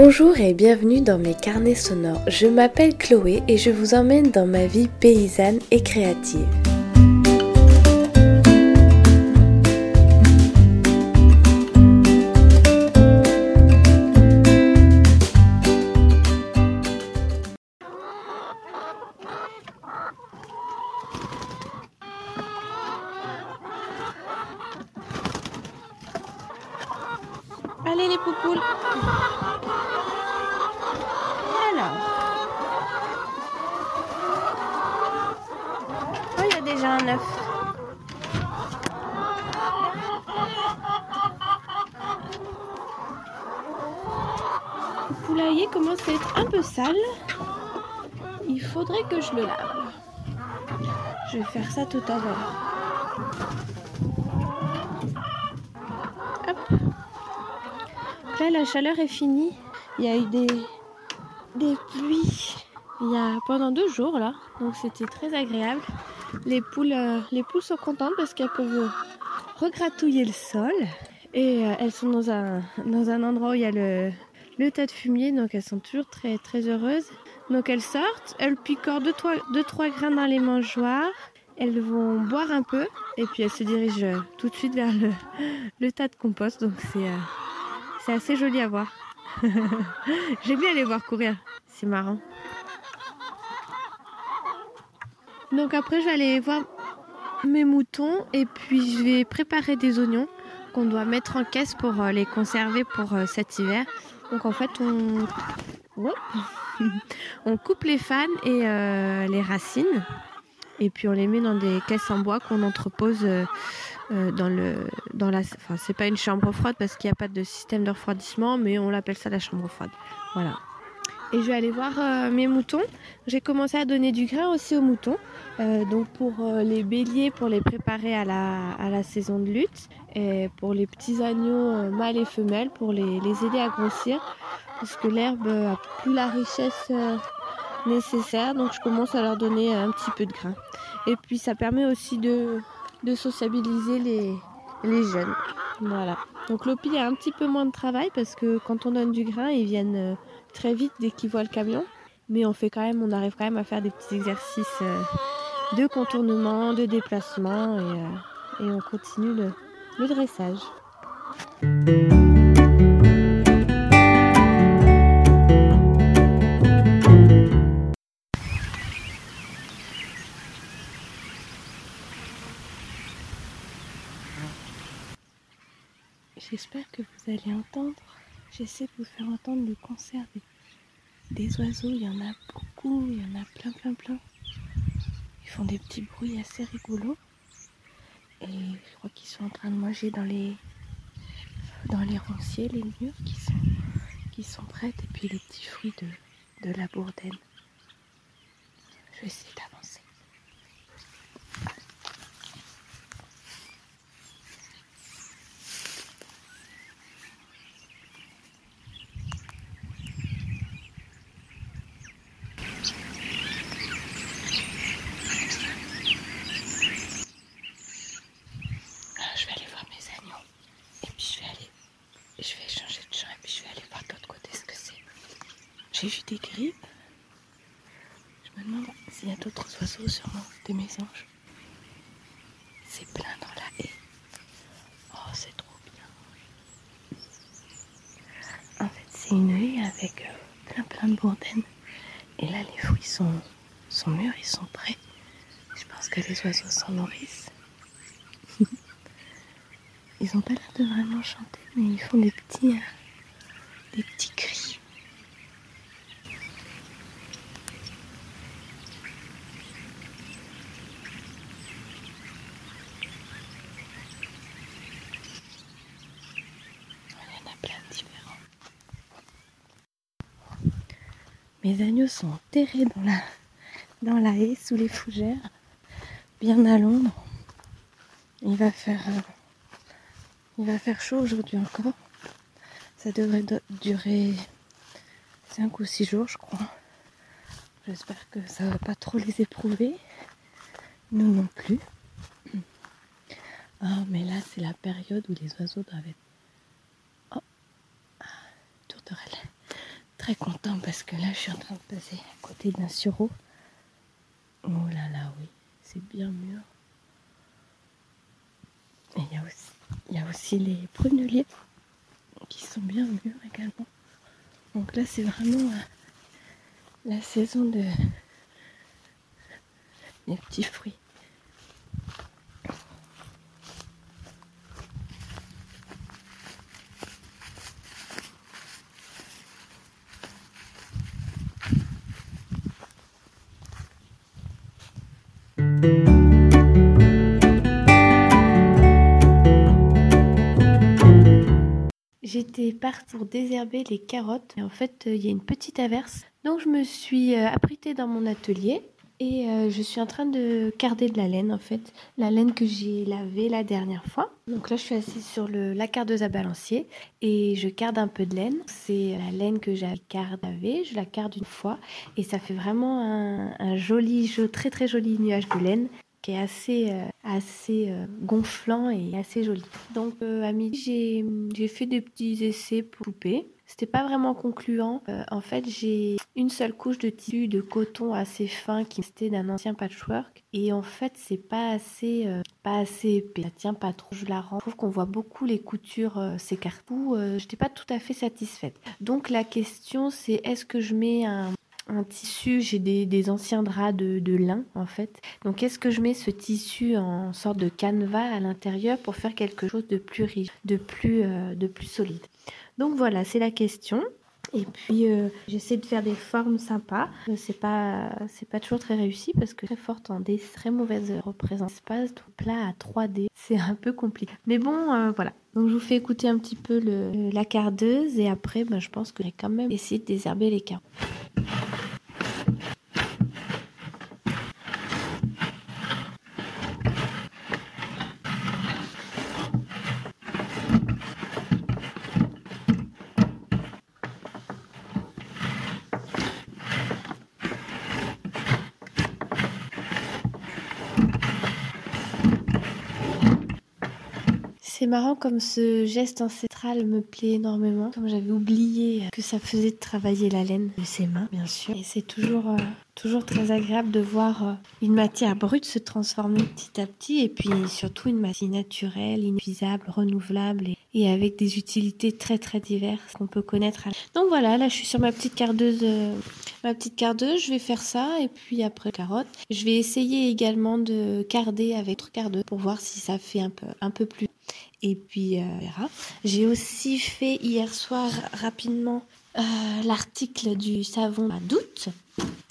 Bonjour et bienvenue dans mes carnets sonores. Je m'appelle Chloé et je vous emmène dans ma vie paysanne et créative. Allez les poupoules Le poulailler commence à être un peu sale? Il faudrait que je le lave. Je vais faire ça tout à l'heure. Hop. Là, la chaleur est finie. Il y a eu des, des pluies il y a pendant deux jours là, donc c'était très agréable. Les poules, euh, les poules sont contentes parce qu'elles peuvent regratouiller le sol et euh, elles sont dans un, dans un endroit où il y a le, le tas de fumier, donc elles sont toujours très très heureuses. Donc elles sortent, elles picorent 2-3 grains dans les mangeoires, elles vont boire un peu et puis elles se dirigent euh, tout de suite vers le, le tas de compost. Donc c'est c'est assez joli à voir. J'aime bien les voir courir, c'est marrant. Donc après je vais aller voir mes moutons et puis je vais préparer des oignons qu'on doit mettre en caisse pour euh, les conserver pour euh, cet hiver. Donc en fait on, coupe les fans et euh, les racines et puis on les met dans des caisses en bois qu'on entrepose dans le dans la enfin c'est pas une chambre froide parce qu'il n'y a pas de système de refroidissement mais on l'appelle ça la chambre froide. Voilà. Et je vais aller voir euh, mes moutons. J'ai commencé à donner du grain aussi aux moutons. Euh, donc pour euh, les béliers, pour les préparer à la, à la saison de lutte. Et pour les petits agneaux mâles et femelles, pour les, les aider à grossir. Parce que l'herbe a plus la richesse nécessaire. Donc je commence à leur donner un petit peu de grain. Et puis ça permet aussi de, de sociabiliser les, les jeunes. Voilà. Donc l'OPI a un petit peu moins de travail parce que quand on donne du grain, ils viennent très vite dès qu'ils voient le camion. Mais on fait quand même, on arrive quand même à faire des petits exercices euh, de contournement, de déplacement et, euh, on continue le dressage. J'espère que vous allez entendre. J'essaie de vous faire entendre le concert des, oiseaux. Il y en a beaucoup, il y en a plein, plein, plein. Ils font des petits bruits assez rigolos. Et je crois qu'ils sont en train de manger dans les dans les ronciers, les murs qui sont qui sont prêtes et puis les petits fruits de, de la bourdaine. Je vais essayer d'avancer. Ah, je vais aller voir mes agneaux. Et puis je vais aller. Je vais changer de champ et puis je vais aller voir de l'autre côté ce que c'est. J'ai vu des grippes. Je me demande s'il y a d'autres oiseaux sur mon- des mésanges. C'est plein dans la haie. Oh, c'est trop bien. En fait, c'est une haie avec euh, plein plein de bourdaines. Et là, les fruits sont, sont mûrs, ils sont prêts. Je pense que les oiseaux s'en nourrissent. Ils ont pas l'air de vraiment chanter, mais ils font des petits, euh, des petits cris. Il y en a plein de différents. Mes agneaux sont enterrés dans la, dans la haie, sous les fougères, bien à l'ombre. Il va faire, euh, il va faire chaud aujourd'hui encore. Ça devrait durer 5 ou 6 jours, je crois. J'espère que ça va pas trop les éprouver. Nous non plus. Ah, mais là, c'est la période où les oiseaux doivent être. Oh, ah, tourterelle. Très content parce que là, je suis en train de passer à côté d'un sureau. Oh là là, oui, c'est bien mûr. Et il y, aussi, aussi les pruneliers qui sont bien mûrs également. Donc là, c'est vraiment euh, la saison de des petits fruits. J'étais partie pour désherber les carottes et en fait il y a une petite averse. Donc je me suis euh, abritée dans mon atelier et euh, je suis en train de carder de la laine en fait, la laine que j'ai lavée la dernière fois. Donc là je suis assise sur le, la cardeuse à balancier et je carde un peu de laine. C'est la laine que j'ai carde lavée, je la carde une fois et ça fait vraiment un, joli, très très joli nuage de laine qui est assez, euh, assez euh, gonflant et assez joli. Donc à midi j'ai fait des petits essais pour couper. C'était pas vraiment concluant. Euh, en fait, j'ai une seule couche de tissu de coton assez fin qui restait d'un ancien patchwork. Et en fait, c'est pas assez, euh, pas assez épais. Ça tient pas trop. Je la rends. Je trouve qu'on voit beaucoup les coutures euh, s'écarter. Je n'étais pas tout à fait satisfaite. Donc la question, c'est est-ce que je mets un, tissu, j'ai des, anciens draps de, lin en fait. Donc est-ce que je mets ce tissu en sorte de canevas à l'intérieur pour faire quelque chose de plus riche, de plus, plus solide? Donc voilà, c'est la question. Et puis euh, j'essaie de faire des formes sympas. Euh, c'est pas c'est pas toujours très réussi parce que très forte en des très mauvaises représentation espace tout plat à 3D, c'est un peu compliqué. Mais bon euh, voilà. Donc je vous fais écouter un petit peu le, la cardeuse et après ben, je pense que j'ai quand même essayé de désherber les carottes. C'est marrant comme ce geste ancestral me plaît énormément. Comme j'avais oublié que ça faisait travailler la laine de ses mains, bien sûr. Et c'est toujours, euh, toujours très agréable de voir euh, une matière brute se transformer petit à petit. Et puis surtout une matière naturelle, inépuisable, renouvelable et, avec des utilités très très diverses qu'on peut connaître. Donc voilà, là je suis sur ma petite cardeuse. Euh, ma petite cardeuse, je vais faire ça et puis après carotte. Je vais essayer également de carder avec autre cardeuse pour voir si ça fait un peu, un peu plus et puis, euh, j'ai aussi fait hier soir rapidement euh, l'article du savon à doute.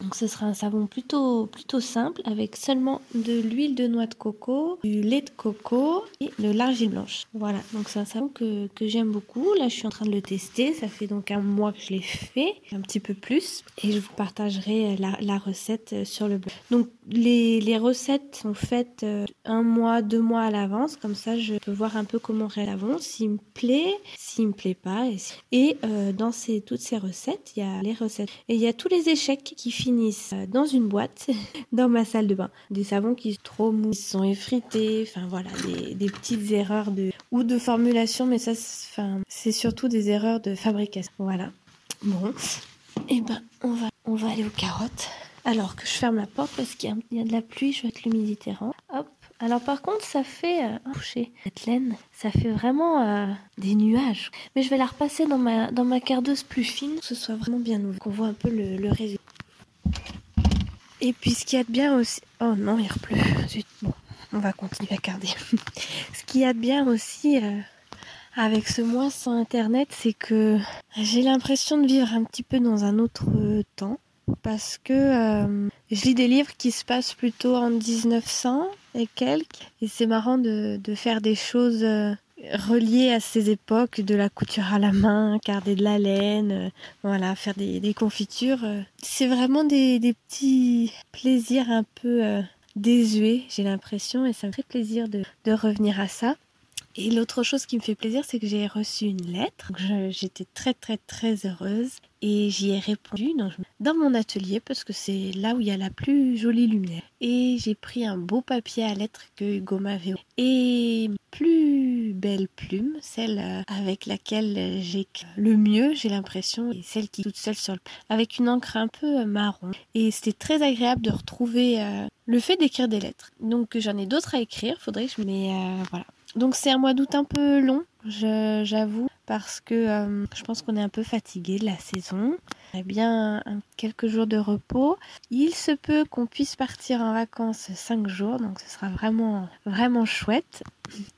Donc ce sera un savon plutôt, plutôt simple avec seulement de l'huile de noix de coco, du lait de coco et de l'argile blanche. Voilà, donc c'est un savon que, que j'aime beaucoup. Là je suis en train de le tester, ça fait donc un mois que je l'ai fait, un petit peu plus. Et je vous partagerai la, la recette sur le blog. Donc les, les, recettes sont faites euh, un mois, deux mois à l'avance, comme ça je peux voir un peu comment le savon, s'il me plaît, s'il me plaît pas. Et, et euh, dans ces, toutes ces recettes, il y a les recettes. Et il y a tous les échecs qui finissent euh, dans une boîte dans ma salle de bain. Des savons qui sont trop mous, sont effrités, enfin voilà, des, petites erreurs de ou de formulation, mais ça, c'est surtout des erreurs de fabrication. Voilà. Bon, et eh ben on va on va aller aux carottes. Alors que je ferme la porte parce qu'il y, a de la pluie, je vais être l'humidité Hop. Alors par contre, ça fait euh, cette laine, ça fait vraiment euh, des nuages. Mais je vais la repasser dans ma dans ma cardeuse plus fine, que ce soit vraiment bien ouvert, qu'on voit un peu le, le résultat. Et puis ce qu'il y a de bien aussi... Oh non, il pleut. Bon, on va continuer à garder. ce qu'il y a de bien aussi euh, avec ce mois sans Internet, c'est que j'ai l'impression de vivre un petit peu dans un autre temps. Parce que euh, je lis des livres qui se passent plutôt en 1900 et quelques. Et c'est marrant de, faire des choses... Euh, relié à ces époques de la couture à la main, garder de la laine, euh, voilà, faire des, confitures. Euh. c'est vraiment des, petits plaisirs un peu euh, désuets, j'ai l'impression, et ça me fait plaisir de, revenir à ça. Et l'autre chose qui me fait plaisir, c'est que j'ai reçu une lettre. J'étais très très très heureuse et j'y ai répondu dans mon atelier parce que c'est là où il y a la plus jolie lumière. Et j'ai pris un beau papier à lettres que Hugo m'avait et plus belle plume, celle euh, avec laquelle j'ai le mieux, j'ai l'impression, et celle qui est toute seule sur le avec une encre un peu euh, marron. Et c'était très agréable de retrouver euh, le fait d'écrire des lettres. Donc j'en ai d'autres à écrire, faudrait que je mais voilà. Donc c'est un mois d'août un peu long, j'avoue, parce que euh, je pense qu'on est un peu fatigué de la saison. On a bien quelques jours de repos. Il se peut qu'on puisse partir en vacances 5 jours, donc ce sera vraiment vraiment chouette.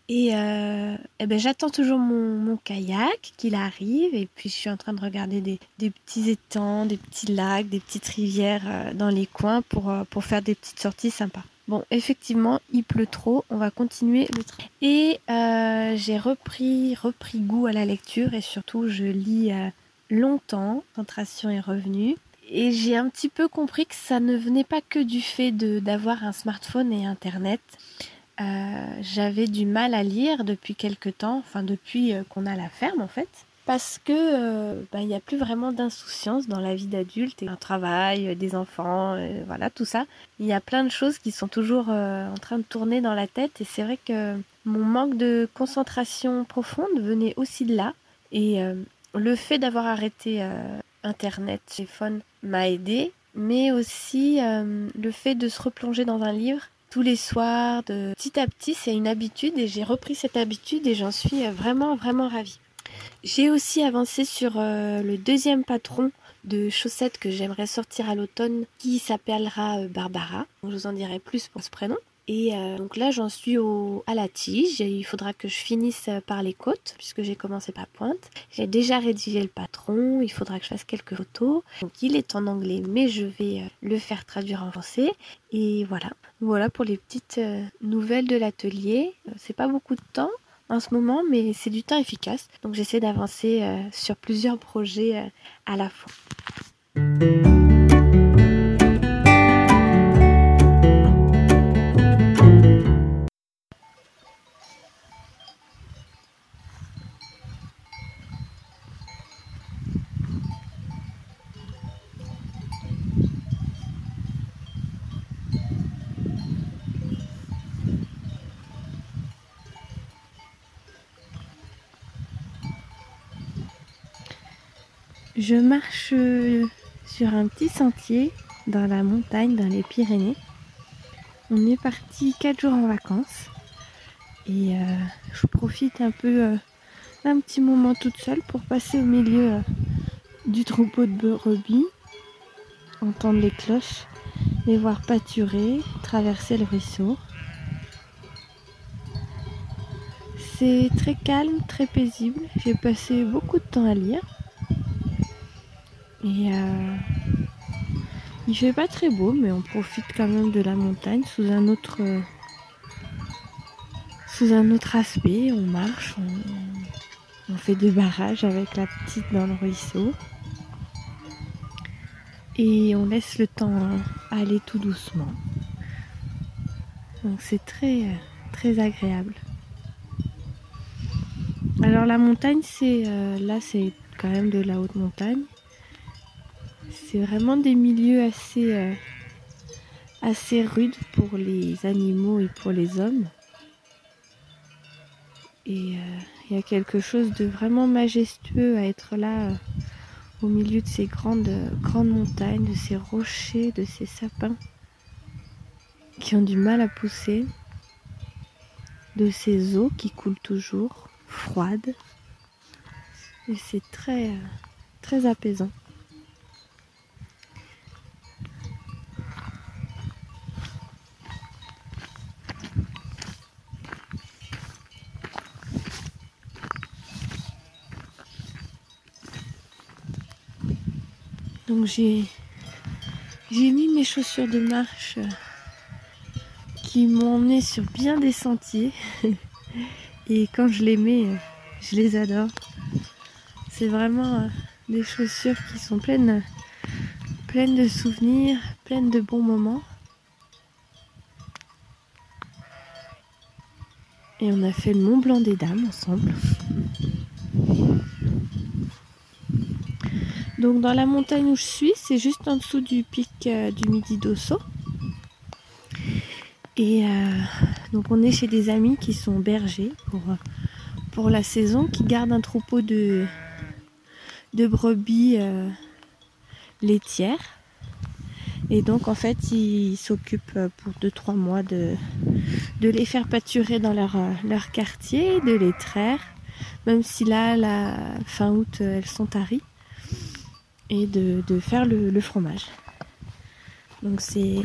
Et, euh, eh ben, j'attends toujours mon, kayak qu'il arrive et puis je suis en train de regarder des, petits étangs, des petits lacs, des petites rivières euh, dans les coins pour, pour faire des petites sorties sympas. Bon, effectivement, il pleut trop. On va continuer le train. Et euh, j'ai repris, repris goût à la lecture et surtout, je lis euh, longtemps. Concentration est revenue. Et j'ai un petit peu compris que ça ne venait pas que du fait d'avoir un smartphone et Internet. Euh, j'avais du mal à lire depuis quelques temps, enfin depuis qu'on a la ferme en fait parce que euh, bah, il n'y a plus vraiment d'insouciance dans la vie d'adulte et un travail, euh, des enfants, euh, voilà tout ça. Il y a plein de choses qui sont toujours en train de tourner dans la tête et c'est vrai que mon manque de concentration profonde venait aussi de là et le fait d'avoir arrêté internet, téléphone m'a aidé, mais aussi le fait de se replonger dans un livre tous les soirs, petit à petit, c'est une habitude et j'ai repris cette habitude et j'en suis vraiment vraiment ravie. J'ai aussi avancé sur euh, le deuxième patron de chaussettes que j'aimerais sortir à l'automne qui s'appellera euh, Barbara. je vous en dirai plus pour ce prénom. Et euh, donc là, j'en suis au, à la tige. Il faudra que je finisse par les côtes, puisque j'ai commencé par pointe. J'ai déjà rédigé le patron. Il faudra que je fasse quelques photos. Donc il est en anglais, mais je vais le faire traduire en français. Et voilà. Voilà pour les petites nouvelles de l'atelier. C'est pas beaucoup de temps en ce moment, mais c'est du temps efficace. Donc j'essaie d'avancer euh, sur plusieurs projets euh, à la fois. Je marche euh, sur un petit sentier dans la montagne, dans les Pyrénées. On est parti 4 jours en vacances et euh, je profite un peu euh, d'un petit moment toute seule pour passer au milieu du troupeau de brebis, entendre les cloches, les voir pâturer, traverser le ruisseau. C'est très calme, très paisible. J'ai passé beaucoup de temps à lire. Et euh, il fait pas très beau, mais on profite quand même de la montagne sous un autre, sous un autre aspect. On marche, on, fait des barrages avec la petite dans le ruisseau. Et on laisse le temps aller tout doucement. Donc c'est très, très agréable. Alors la montagne, c'est euh, là, c'est quand même de la haute montagne. C'est vraiment des milieux assez, euh, assez rudes pour les animaux et pour les hommes. Et euh, il y a quelque chose de vraiment majestueux à être là euh, au milieu de ces grandes, grandes montagnes, de ces rochers, de ces sapins qui ont du mal à pousser, de ces eaux qui coulent toujours, froides. Et c'est très, très apaisant. Donc j'ai mis mes chaussures de marche qui m'ont emmené sur bien des sentiers. Et quand je les mets, je les adore. C'est vraiment euh, des chaussures qui sont pleines, pleines de souvenirs, pleines de bons moments. Et on a fait le Mont Blanc des Dames ensemble. Donc dans la montagne où je suis, c'est juste en dessous du pic euh, du Midi d'Osso. Et euh, donc on est chez des amis qui sont bergers pour, euh, pour la saison, qui gardent un troupeau de, de brebis laitières. Et donc en fait ils s'occupent pour 2-3 mois de, de les faire pâturer dans leur, leur quartier, de les traire, même si là, la fin août, elles sont taries, et de, de faire le, fromage. Donc c'est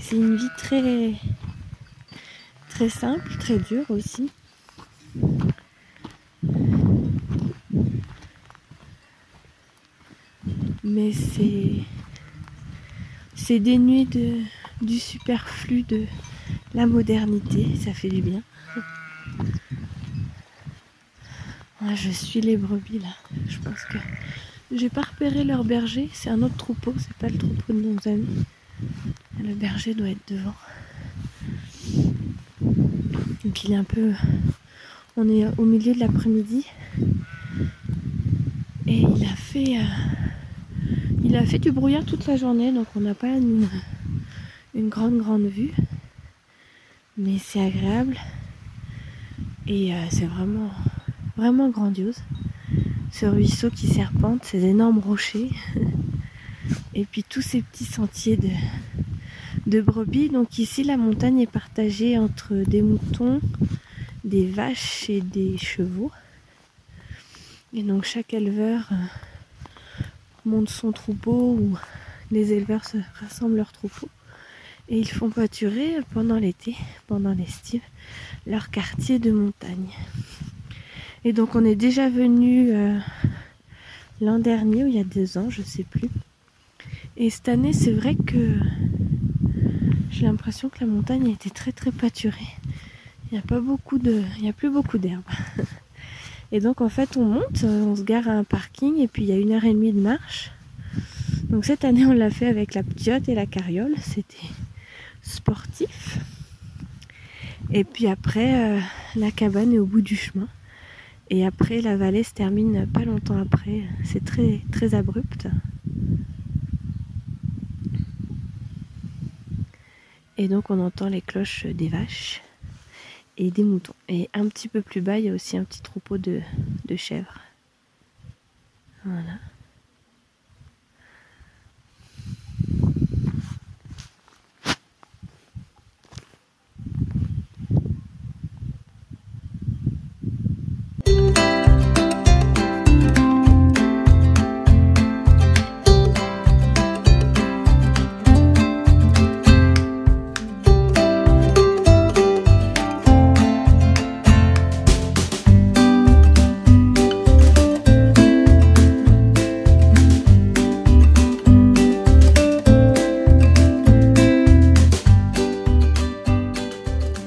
c'est une vie très très simple, très dure aussi. Mais c'est c'est dénué de du superflu de la modernité, ça fait du bien. Je suis les brebis là. Je pense que j'ai pas repéré leur berger. C'est un autre troupeau, c'est pas le troupeau de nos amis. Le berger doit être devant. Donc il est un peu. On est au milieu de l'après-midi. Et il a fait. Euh, il a fait du brouillard toute la journée, donc on n'a pas une, une grande grande vue. Mais c'est agréable. Et euh, c'est vraiment vraiment grandiose. Ce ruisseau qui serpente, ces énormes rochers. Et puis tous ces petits sentiers de, brebis. Donc ici, la montagne est partagée entre des moutons, des vaches et des chevaux. Et donc chaque éleveur euh, monte son troupeau ou les éleveurs se rassemblent leur troupeau. Et ils font pâturer pendant l'été, pendant l'estive, leur quartier de montagne. Et donc on est déjà venu euh, l'an dernier ou il y a deux ans, je sais plus. Et cette année, c'est vrai que j'ai l'impression que la montagne a été très très pâturée. Il n'y a pas beaucoup de, il y a plus beaucoup d'herbe. Et donc en fait, on monte, euh, on se gare à un parking et puis il y a une heure et demie de marche. Donc cette année, on l'a fait avec la petite et la carriole. C'était sportif. Et puis après, euh, la cabane est au bout du chemin. Et après, la vallée se termine pas longtemps après. C'est très, très abrupt. Et donc, on entend les cloches des vaches et des moutons. Et un petit peu plus bas, il y a aussi un petit troupeau de, de chèvres. Voilà.